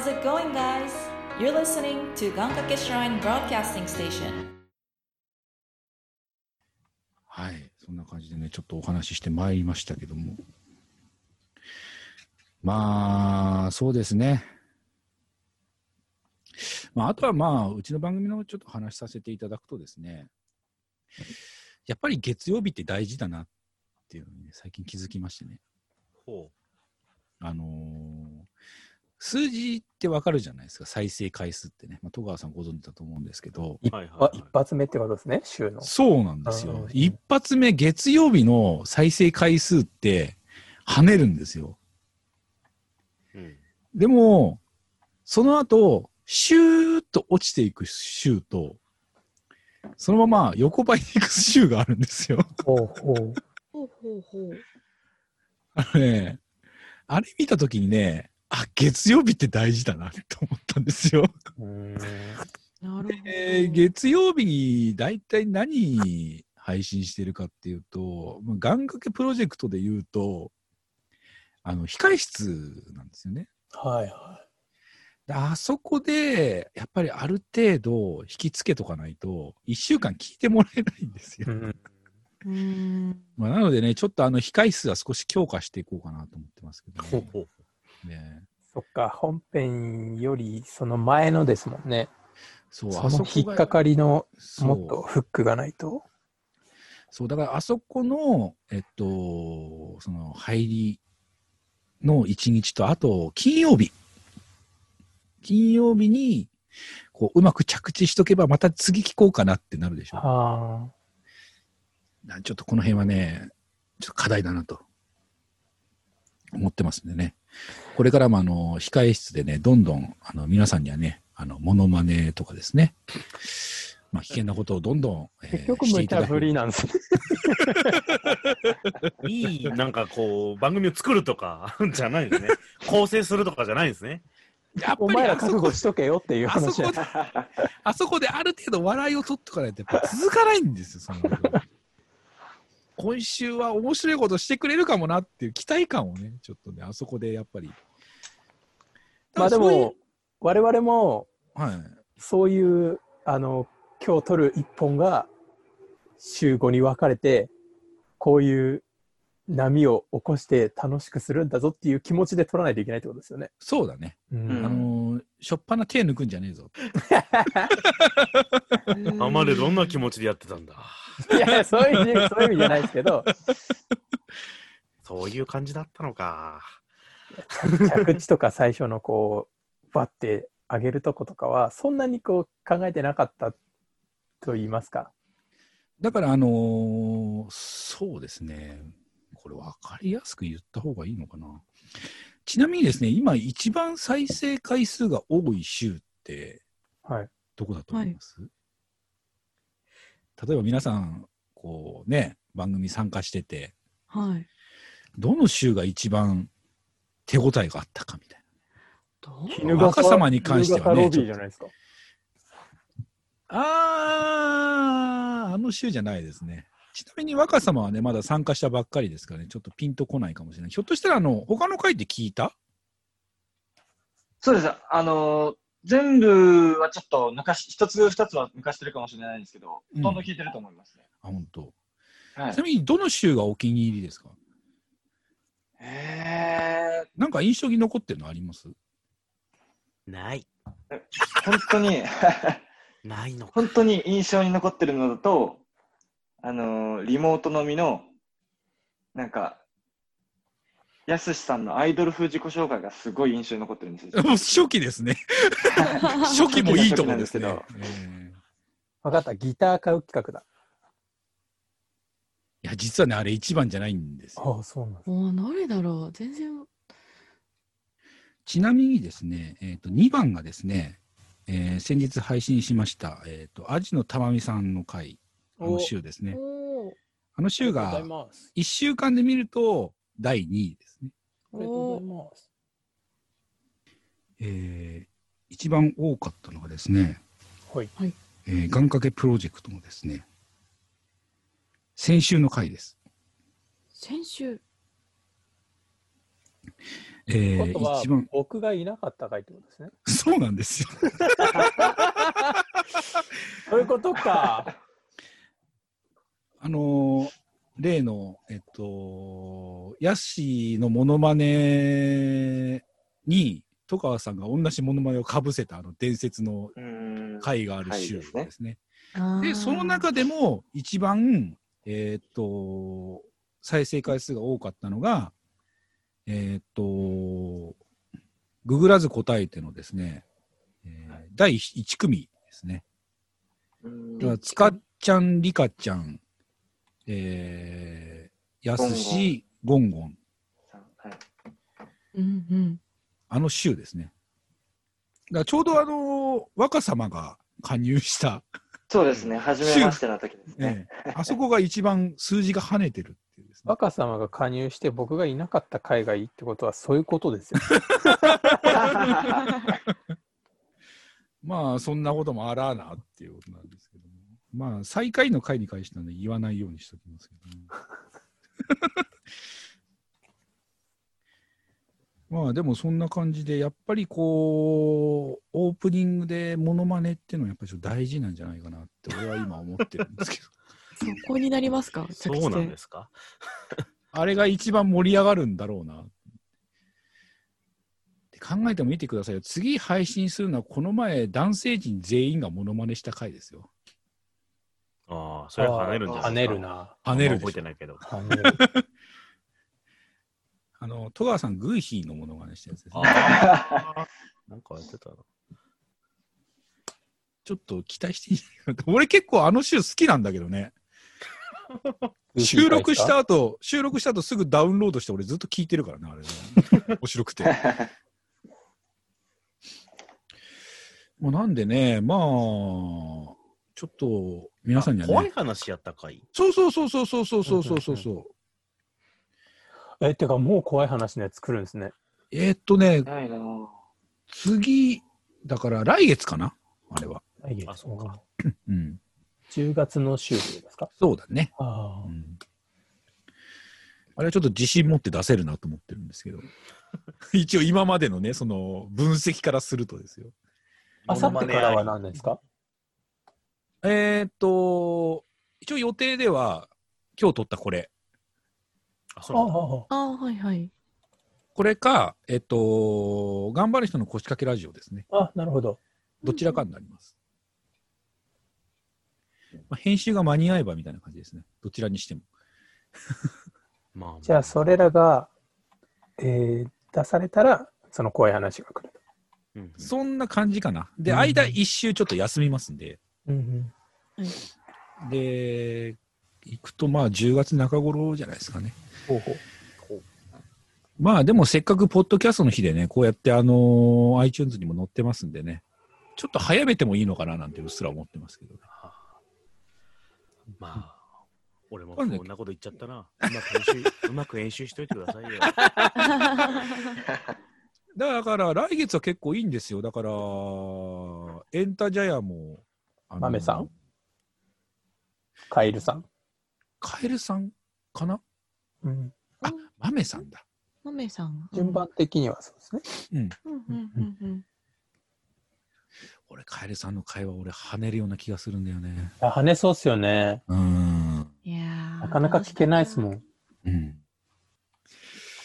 How's it going, guys? You're listening to Gankake Shrine Broadcasting Station. はい。そんな感じでね、ちょっとお話ししてまいりましたけども。まあ、そうですね。まあ、あとはまあ、うちの番組のちょっと話させていただくとですね、やっぱり月曜日って大事だなっていうのにね、最近気づきましてね。ほあのー数字ってわかるじゃないですか、再生回数ってね。まあ、戸川さんご存知だと思うんですけど、一はいはいはい一発目ってことですね、週の。そうなんですよ一発目、月曜日の再生回数って跳ねるんですよ。う。うん。でも、その後、シューッと落ちていく週と、そのまま横ばいに行く週があるんですよ。ほうほう。ほうほうほう。あのね、あれ見たときにね、あ、月曜日って大事だなって思ったんですよ。月曜日に大体何配信してるかっていうと、まあ願掛けプロジェクトで言うと、あの、控室なんですよね。はいはであそこで、やっぱりある程度引きつけとかないと、1週間聞いてもらえないんですい。よ。うんうーん。まあ、なのでね、ちょっとあの、控室は少し強化していこうかなと思ってますけどね。ねそっか、本編よりその前のですもんね。そう、そあそこがの引っかかりのもっとフックがないと。そう、だからあそこの、えっと、その入りの一日と、あと、金曜日。金曜日に、こう、うまく着地しとけば、また次聞こうかなってなるでしょ。あなちょっとこの辺はね、ちょっと課題だなと、思ってますんでね。これからもあの、控え室でね、どんどん、あの、皆さんにはね、あの、モノマネとかですね、まあ、危険なことをどんどん、えあ。ー結局無していただく茶ぶりなんですね。いい、なんかこう、番組を作るとか、じゃないですね。構成するとかじゃないですね。やっおぱりあそこ前ら覚悟しとけよっていうあそ話こで、あそこである程度笑いを取っとかないとやっぱ続かないんですよ、その今週は面白いことしてくれるかもなっていう期待感をね、ちょっとね、あそこでやっぱり。まあでも、我々もはい。そういう、あの、今日撮る一本が週5に分かれて、こういう波を起こして楽しくするんだぞっていう気持ちで撮らないといけないってことですよね。そうだね。うんあのー、しょっぱな手抜くんじゃねえぞ。あまでどんな気持ちでやってたんだ。いや、そういう意味、そういう意味じゃないですけど、そういう感じだったのか。着地とか最初のこう、バッて上げるとことかは、そんなにこう考えてなかったと言いますか。だから、あのーそうですね。これ分かりやすく言った方がいいのかな。ちなみにですね、今一番再生回数が多い週って、はい。どこだと思います、例えば皆さん、こうね、番組参加してて、はい。どの週が一番手応えがあったかみたいどう絹若様に関してはね。あー、あの週じゃないですね。ちなみに若様はね、まだ参加したばっかりですからね、ちょっとピンとこないかもしれない。ひょっとしたら、あの、他の回で聞いた？そうです。あのー全部はちょっと抜かし、一つ二つは抜かしてるかもしれないんですけど、うんほとんど聞いてると思いますね。あ、本当。はいちな。みに、どの週がお気に入りですか？えなんか印象に残ってるのあります？ない。ー、本当に、ないのか。本当に印象に残ってるのだと、あのーリモートのみの、なんか、やすしさんのアイドル風自己紹介がすごい印象に残ってるんですよ。も う初期ですね。初期もいいとこですね。初期ええ分かった。ギター買う企画だ。いや、実はね、あれ一番じゃないんですよ。ああ、そうなんです。もう誰だろう全然。ちなみにですね、えっ、と、2番がですね、えー先日配信しました、えっ、と、アジのたまみさんの回、あの週ですね。あの週がとうがございます。1週間で見ると第2位ですね。ありがとうございます。えー一番多かったのがですね、はい。えー願掛けプロジェクトのですね、先週の回です。先週。えー一番、僕がいなかった回ってことですね。そうなんですよ。そういうことか。あのー例の、えっと、ヤッシーのモノマネに、戸川さんが同じモノマネをかぶせたあの伝説の。回がある週回ですねですね。で、その中でも一番、えーっと、再生回数が多かったのが、えーっと、ググらず答えてのですね、えー第1組ですね。うーんだからつかっちゃん、りかちゃん、えー、やすし、ゴンゴン、はい。うんうん。あの週ですね。だちょうどあの、若様が加入した、そうですね。初めましての時ですね。ね、あそこが一番数字が跳ねてるっていうですね。若様が加入して僕がいなかった回がいいってことはそういうことですよ。まあ、そんなこともあらなっていうことなんです。まあ、最下位の回に関してはね、言わないようにしときますけども。まあ、でもそんな感じで、やっぱりこう、オープニングでモノマネっていうのはやっぱりちょっと大事なんじゃないかなって、俺は今思ってるんですけど。そこになりますか？そうなんですか？あれが一番盛り上がるんだろうな。って考えても見てくださいよ。次配信するのは、この前、男性陣全員がモノマネした回ですよ。ああ、それは跳ねるんじゃない跳ねる。な。跳ねるでしょ覚えてないけど。跳ねる。あの、戸川さん、グーヒーのモノマネしたやつですね。ああ。なんかやってたな。ちょっと期待していい俺結構あの週好きなんだけどね。収録した後、収録した後すぐダウンロードして俺ずっと聞いてるからね、あれね。面白くて。もうなんでね、まあ、ちょっと皆さんには怖いね。話やったかい？そうそうそうそうそうそうそうそうそうそう。え、てかもう怖い話のやつ作るんですね。えーっとね、ないなぁ次、だから来月かな？あれは。来月あそうかうん。10月の週ですか？そうだね。ああ。うんあれはちょっと自信持って出せるなと思ってるんですけど。一応今までのね、その分析からするとですよ。あさってからは何ですか？えーっと、一応予定では、今日撮ったこれ。あ、あそうあああ、はいはい。これか、えっと、頑張る人の腰掛けラジオですね。あ、なるほど。どちらかになります。まあ、編集が間に合えばみたいな感じですね。どちらにしても。まあ、じゃあ、それらが、えー出されたら、その怖い話が来ると。うんそんな感じかな。で、うん間一周ちょっと休みますんで。うんで、行くとまあ10月中頃じゃないですかね。ほうほう。まあでもせっかくポッドキャストの日でね、こうやってあのー iTunes にも載ってますんでね、ちょっと早めてもいいのかななんてうっすら思ってますけどね。まあ、俺もこんなこと言っちゃったな。うまく編集、うまく編集しといてくださいよ。だから来月は結構いいんですよ。だから、エンタジャヤも、豆さん？カエルさん？カエルさんかな？うん、あ、豆さんだ。豆さん。順番的にはそうですね。うん。うんうんうんうん。俺、カエルさんの会話、俺、跳ねるような気がするんだよね。あ跳ねそうっすよね。うーん。いやーなかなか聞けないっすもん。うん。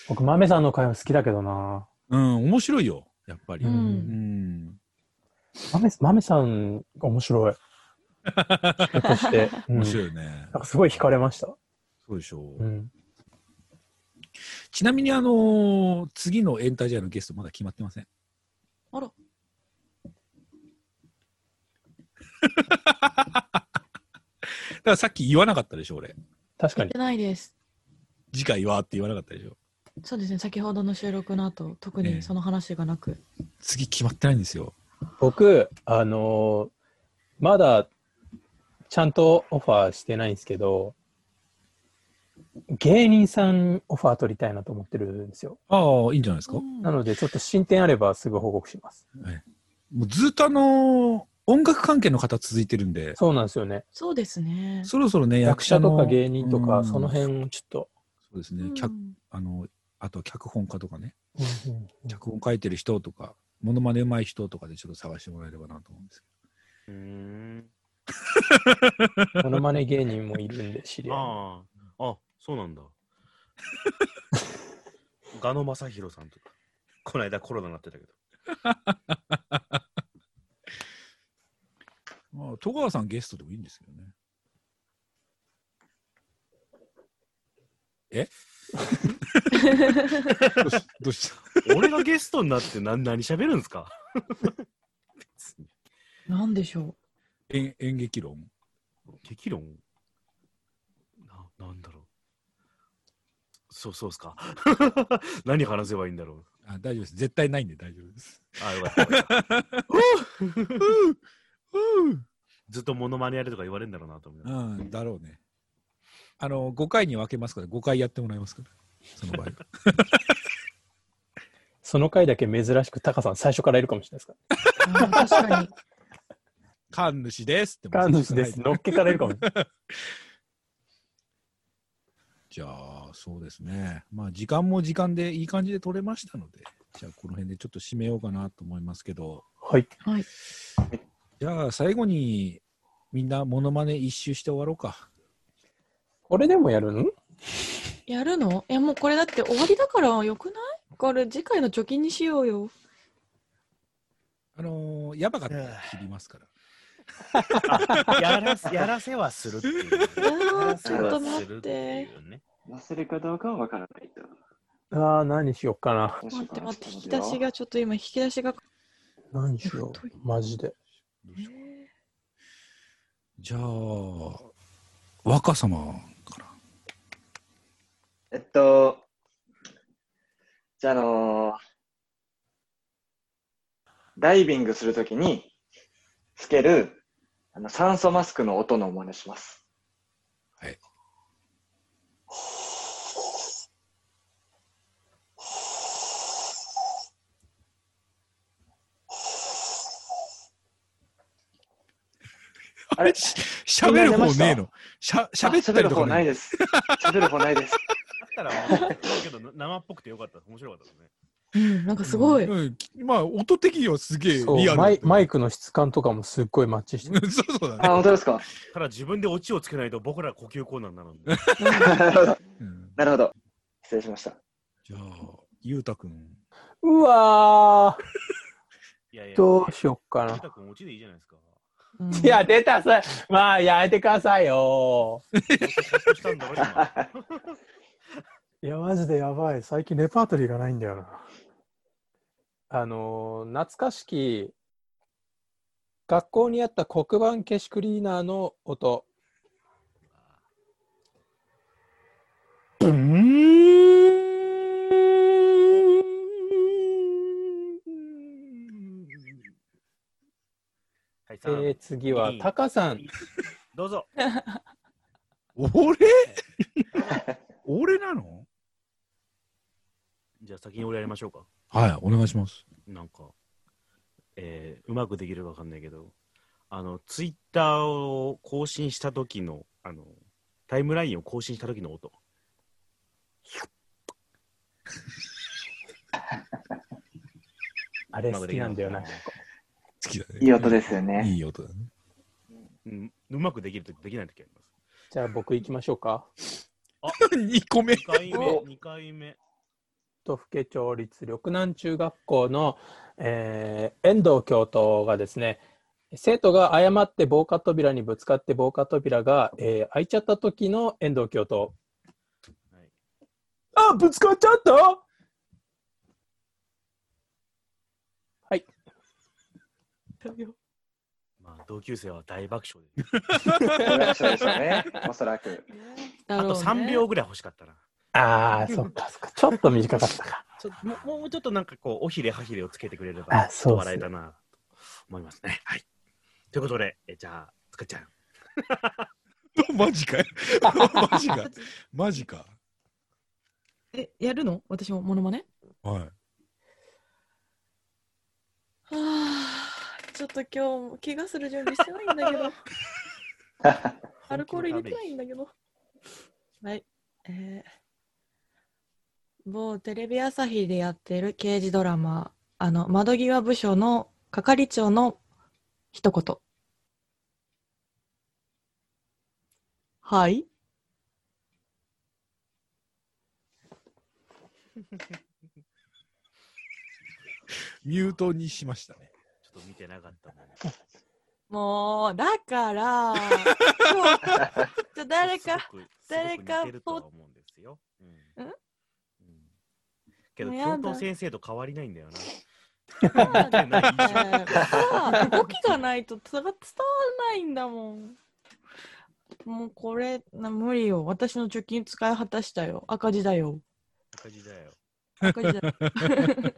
僕、豆さんの会話好きだけどな。うん、面白いよ、やっぱり。ううん。ん。豆豆さ ん、面白い。人として。うん面白いよね。なんかすごい惹かれました？そうでしょう。うん。ちなみに、あのー次のエンタジャヤのゲスト、まだ決まってません？あら。だからさっき言わなかったでしょ、俺。確かに言って。ないです。次回はって言わなかったでしょ。そうですね、先ほどの収録の後、特ええにその話がなく。次決まってないんですよ。僕、あのーまだちゃんとオファーしてないんですけど、芸人さんオファー取りたいなと思ってるんですよ。ああ、いいんじゃないですか？うんなので、ちょっと進展あればすぐ報告します。もうずっとあのー音楽関係の方続いてるんで、そうなんですよね。そうですね。そろそろね、役役者の。者とか芸人とか、うんその辺をちょっと。そうですね、うん客あのあと脚本家とかね、うんうんうん脚本書いてる人とか、モノマネ上手い人とかでちょっと探してもらえればなと思うんですけうーん。モノマネ芸人もいるんで知り合いに。ああ、あ、そうなんだ。ガノ正宏さんとか。この間コロナになってたけど。ど。まあ、戸川さんゲストでもいいんですけどね。え？どうした？俺がゲストになって何何喋るんですか？なんでしょ演演劇論？激論？な、なんだろう。そう、そうっすか。何話せばいいんだろう。あ大丈夫です。絶対ないんで大丈夫です。あ、よかった。ずっとモノマネやれとか言われるんだろうなと思う。うん、だろうね。あの、5回に分けますから、5回やってもらいますから、その場合は。その回だけ珍しくタカさん最初からいるかもしれないですか？う。あー確かに。神主ですって。ら。神主です。のっけからいるかもしれない。じゃあ、そうですね。まあ、時間も時間でいい感じで取れましたので、じゃあ、この辺でちょっと締めようかなと思いますけど、はい。はい。じゃあ、最後に、みんな、モノマネ一周して終わろうか。これでもやるん？やるの？え、もうこれだって終わりだからよくない？これ次回の貯金にしようよ。あのーやばかったら切りますから。やらせやらせはするっていう。ちょっと待って。いうね。出せるかどうかはわからないと。ああ、何しよっかな。どうしようかな待って待って、引き出し。がちょっと今、引き出しが。何しようマジで。じゃあ、若様から。えっと、じゃあ、あのーダイビングするときにつけるあの酸素マスクの音の真似します。はい。あれ？し喋る方ねえの。しゃ喋った喋る。方ないです。喋る方ないです。だったら、けど生っぽくてよかった。面白かったですね。うん、なんかすごい。うんまあ、音的にはすげえリアルマイマイク。クの質感とかもすっごいマッチしてる。そうそうだあ、ね。本当ですか？ただ自分でオチをつけないと僕ら呼吸困難になるんで。なるほど。うんなるほど。失礼しました。じゃあ、ゆうたくん。うわいやいや、ー、どうしよっかな。ゆうたくんオチでいいじゃないですか。うんいや、出たさ。まあ、やめてくださいよ。いや、マジでやばい。最近レパートリーがないんだよな。あのー懐かしき、学校にあった黒板消しクリーナーの音。ブーンはい、えさんー、次は、タカさん。どうぞ。俺？俺なの？じゃあ先に俺やりましょうか。はい、お願いします。なんか、えーうまくできるかわかんないけど、あの、ツイッターを更新した時の、あの、タイムラインを更新した時の音。あれ好きなんだよな。好きだね。いい音ですよね。いい音だね。うん、うまくできるときできないときあります。じゃあ僕行きましょうか。2 個目。2回目、お2回目。都府県町立緑南中学校の、えー遠藤教頭がですね生徒が誤って防火扉にぶつかって防火扉が、えー開いちゃった時の遠藤教頭はい、あぶつかっちゃった？はいまあ、同級生は大爆笑で。大爆笑でしょうね。おそらく。あと3秒ぐらい欲しかったな。あーそっかそっかちょっと短かったか ちょもうもうちょっとなんかこう、おひれはひれをつけてくれれば、あそうっすね笑えたなと思いますね。はい。ということで、えじゃあ、つかちゃん。マジかよ。マジか。マジか。え、やるの？私もモノマネ？はい。はあ、ちょっと今日も怪我する準備してないんだけど。アルコール入れてないんだけど。はい。えー、某テレビ朝日でやってる刑事ドラマ、あの、窓際部署の係長の一言。はい。ミュートにしましたね。ちょっと見てなかったもん。もう、だから、誰か、誰かすごく似てるとは思うんですよ。うんんうんけど、教頭先生と変わりないんだよな。ねさ 動きがないと伝わらないんだもん。もうこれ、な無理よ。私の貯金使い果たしたよ。赤字だよ。赤字だよ。赤字だよ。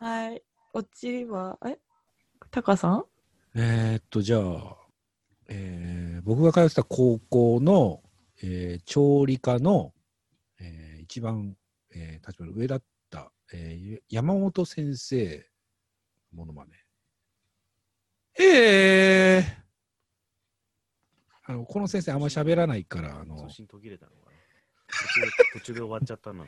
はい。オチは、え？タカさん？えーっと、じゃあ、えー僕が通ってた高校の、えー調理科の、えー一番、えー立場の上だった、えー山本先生ものまね。えー、あのこの先生あんまり喋らないから、あの通、信途切れたのかな？途中で途中で終わっちゃったな。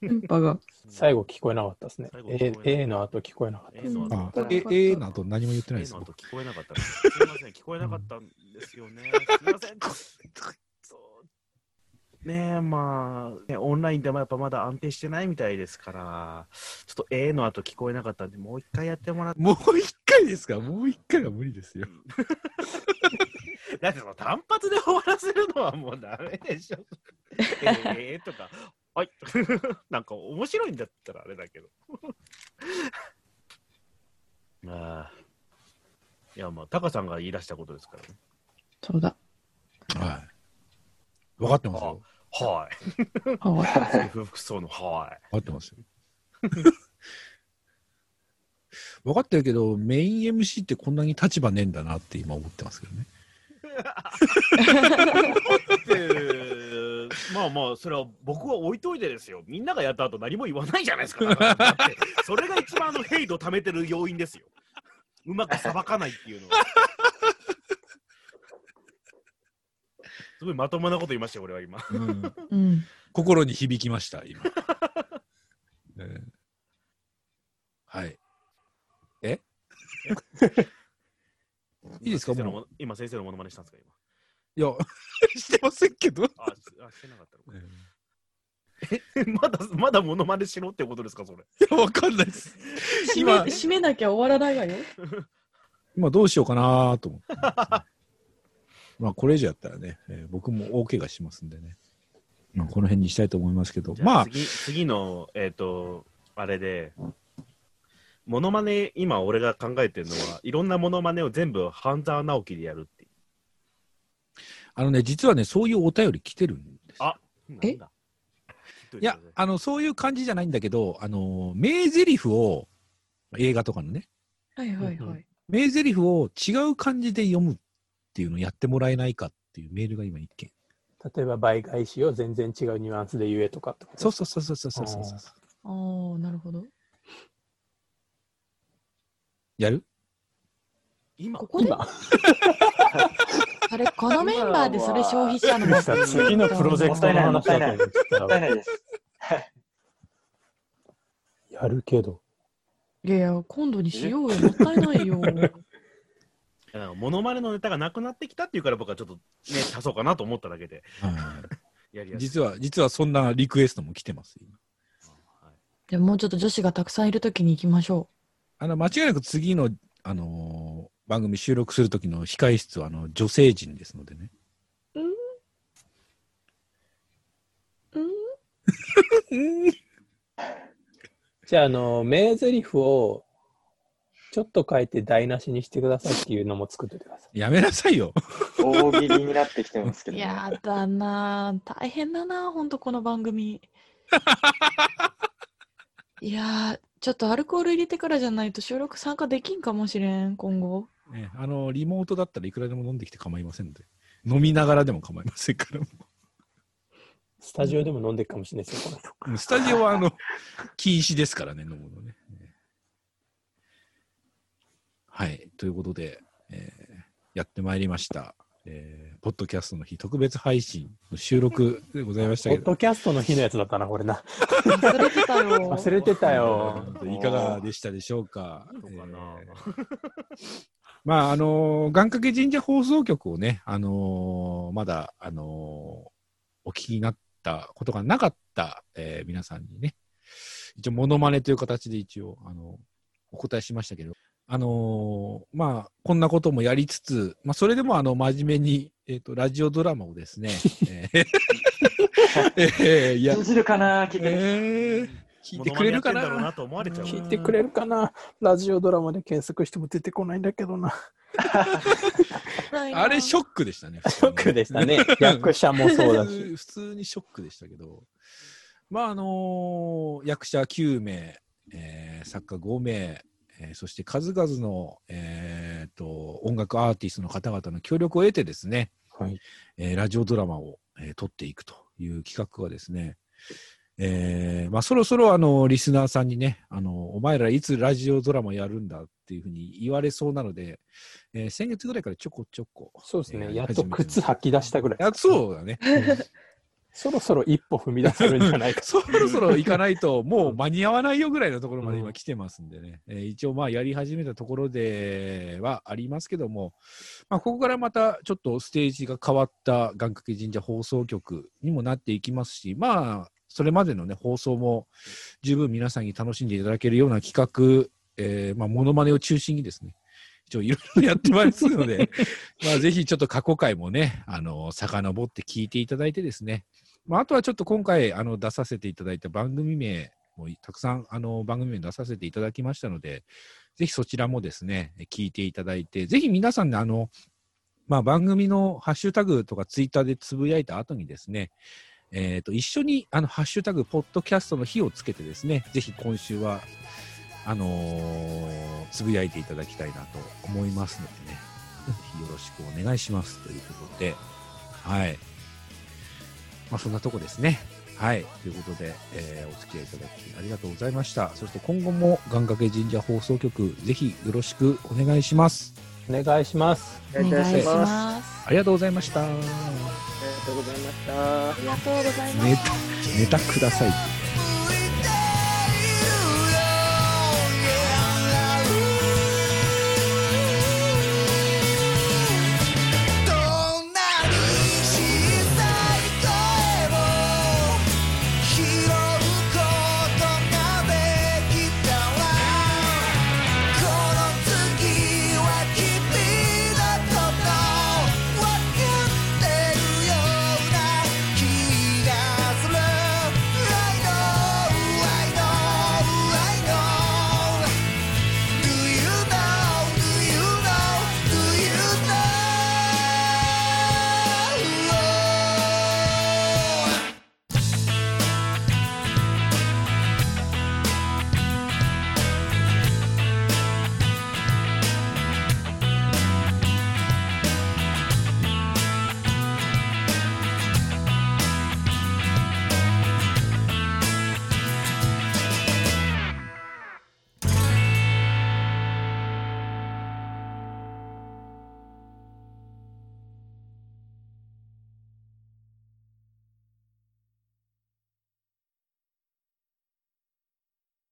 電波が。最後聞こえなかったですね A, えな A の後聞こえなかった。A の後あうんえ、えー、の後何も言ってない A です。僕の後聞こえなかったの。すいません、聞こえなかったんですよね。すいません。ねえ、まあ、ね、オンラインでもやっぱまだ安定してないみたいですから、ちょっと A の後聞こえなかったんで、もう一回やってもらって。もう一回ですか？もう一回は無理ですよ。だってその単発で終わらせるのはもうダメでしょ。えーとか、はい。なんか面白いんだったらあれだけど。ああ。いや、まあ、タカさんが言い出したことですからね。そうだ。はい。分かってますよ。はい。服装の、は分かってますよ。分かってるけど、メイン MC ってこんなに立場ねえんだなって今思ってますけどね。まあまあ、それは僕は置いといてですよ。みんながやった後何も言わないじゃないですか。それが一番あのヘイトを貯めてる要因ですよ。うまくさばかないっていうのは。すごいまともなこと言いましたよ、俺は今。うん、い。うん。心に響きました、今。えーはい。え？いいですか？先生のもうも今、先生のモノマネしたんですか、今。いや、してませんけど。あ、しあしてなかったのか。まだ、まだモノマネしろってことですか、それ。いや、わかんないです。締め、今、締めなきゃ終わらないわよ。今どうしようかなと思って。まあ、これ以上やったらね、えー僕も大怪我しますんでね。まあ、この辺にしたいと思いますけど、まあ、次、次の、えっ、と、あれで、モノマネ、今俺が考えてるのは、いろんなモノマネを全部半沢直樹でやるっていう。あのね、実はね、そういうお便り来てるんですよ。あえ？なんだ？いや、あの、そういう感じじゃないんだけど、あの、名台詞を、映画とかのね、はいはいはい。名台詞を違う感じで読むっっていうのをやってもらえないかっていうメールが今一件。例えば倍返しを全然違うニュアンスで言えとかそうそうそうそうそうそうそうああなるほど。やる？今？ここで？今？あれこのメンバーでそれ消費者の次のプロジェクトの話だと やるけど。いやいや今度にしようよ。もったいないよ。なんかモノマネのネタがなくなってきたっていうから僕はちょっとね、足そうかなと思っただけで、はいやりやすい。実は、実はそんなリクエストも来てます。今はいじゃあもうちょっと女子がたくさんいるときに行きましょあの、間違いなく次の、あのー番組収録する時の控え室は、あの、女性陣ですのでね。う。うんじゃあ、あの、名台詞をちょっと変えて台無しにしてくださいっていうのも作っててください。やめなさいよ。大喜利になってきてますけど、ね。やだなぁ大変だなぁほんとこの番組。いやー、ちょっとアルコール入れてからじゃないと収録参加できんかもしれん、今後。ね、あの、リモートだったらいくらでも飲んできて構いませんので。飲みながらでも構いませんから。もスタジオでも飲んでるかもしれないですよ、この人。うスタジオは、あの、禁止ですからね、飲むのね。はい。ということで、えーやってまいりました。えーポッドキャストの日特別配信の収録でございましたけど、ポッドキャストの日のやつだったな、これな。忘れてたよ。忘れてたよ。いかがでしたでしょうか。まあ、あのー願掛け神社放送局をね、あのーまだ、あのーお聞きになったことがなかった、えー皆さんにね、一応、モノマネという形で一応、あのお答えしましたけど、あのーまあ、こんなこともやりつつ、まあ、それでも、あの、真面目に、えっ、と、ラジオドラマをですね、えー えーいや通、じるかな聞いてる。えー聞いてくれるかな？なと思われちゃう。聞いてくれるかな？ラジオドラマで検索しても出てこないんだけどな。あれショックでしたね。ショックでしたね。役者もそうだし。普通にショックでしたけど、まああの役者9名、えー作家5名、えーそして数々の、えーと音楽アーティストの方々の協力を得てですね、はい。えーラジオドラマを、えー撮っていくという企画はですね、えーまあ、そろそろあのリスナーさんにねあの、お前らいつラジオドラマやるんだっていうふうに言われそうなので、えー先月ぐらいからちょこちょこ。そうですね。えーやっと靴履き出したぐらい。あそうだね。そろそろ一歩踏み出せるんじゃないか。そろそろ行かないと、もう間に合わないよぐらいのところまで今来てますんでね、えー一応まあやり始めたところではありますけども、まあ、ここからまたちょっとステージが変わった願掛け神社放送局にもなっていきますし、まあ、それまでのね、放送も十分皆さんに楽しんでいただけるような企画、えー、まあ、モノマネを中心にですね、一応いろいろやってますので、まあ、ぜひちょっと過去回もね、あの、遡って聞いていただいてですね、まあ、あとはちょっと今回あの出させていただいた番組名もたくさんあの番組名出させていただきましたので、ぜひそちらもですね、聞いていただいて、ぜひ皆さんね、あの、まあ、番組のハッシュタグとかツイッターでつぶやいた後にですね、えーと一緒にあのハッシュタグ、ポッドキャストの日をつけてですね、ぜひ今週はあのーつぶやいていただきたいなと思いますのでね、ぜ ひよろしくお願いしますということで、はい。まあ、そんなとこですね。はい。ということで、えーお付き合いいただきありがとうございました。そして今後も願掛け神社放送局、ぜひよろしくお願いします。お願いします。お願いしす。ます。ありがとうございました。ありがとうございました。ありがとうございます。ネタ、ネタください。